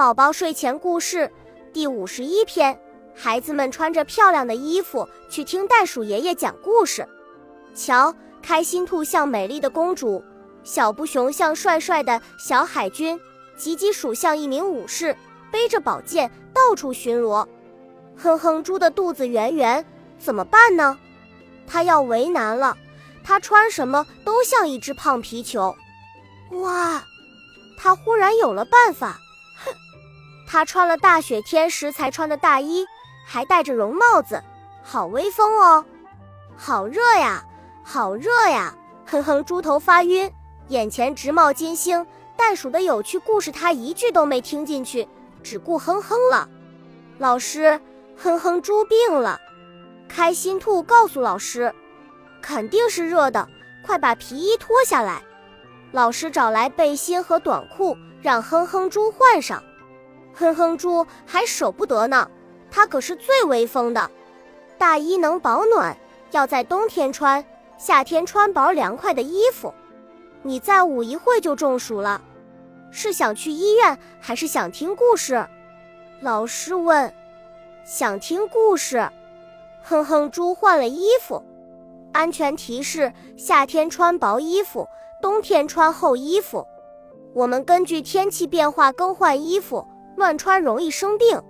宝宝睡前故事第五十一篇：孩子们穿着漂亮的衣服去听袋鼠爷爷讲故事。瞧，开心兔像美丽的公主，小布熊像帅帅的小海军，吉吉鼠像一名武士，背着宝剑到处巡逻。哼哼猪的肚子圆圆，怎么办呢？他要为难了，他穿什么都像一只胖皮球。哇，他忽然有了办法。他穿了大雪天时才穿的大衣，还戴着绒帽子，好威风哦！好热呀，好热呀！哼哼，猪头发晕，眼前直冒金星。袋鼠的有趣故事他一句都没听进去，只顾哼哼了。老师，哼哼猪病了。开心兔告诉老师，肯定是热的，快把皮衣脱下来。老师找来背心和短裤，让哼哼猪换上。哼哼猪还舍不得呢，它可是最威风的。大衣能保暖，要在冬天穿，夏天穿薄凉快的衣服。你再捂一会就中暑了，是想去医院还是想听故事？老师问。想听故事。哼哼猪换了衣服。安全提示：夏天穿薄衣服，冬天穿厚衣服。我们根据天气变化更换衣服。乱穿容易生病。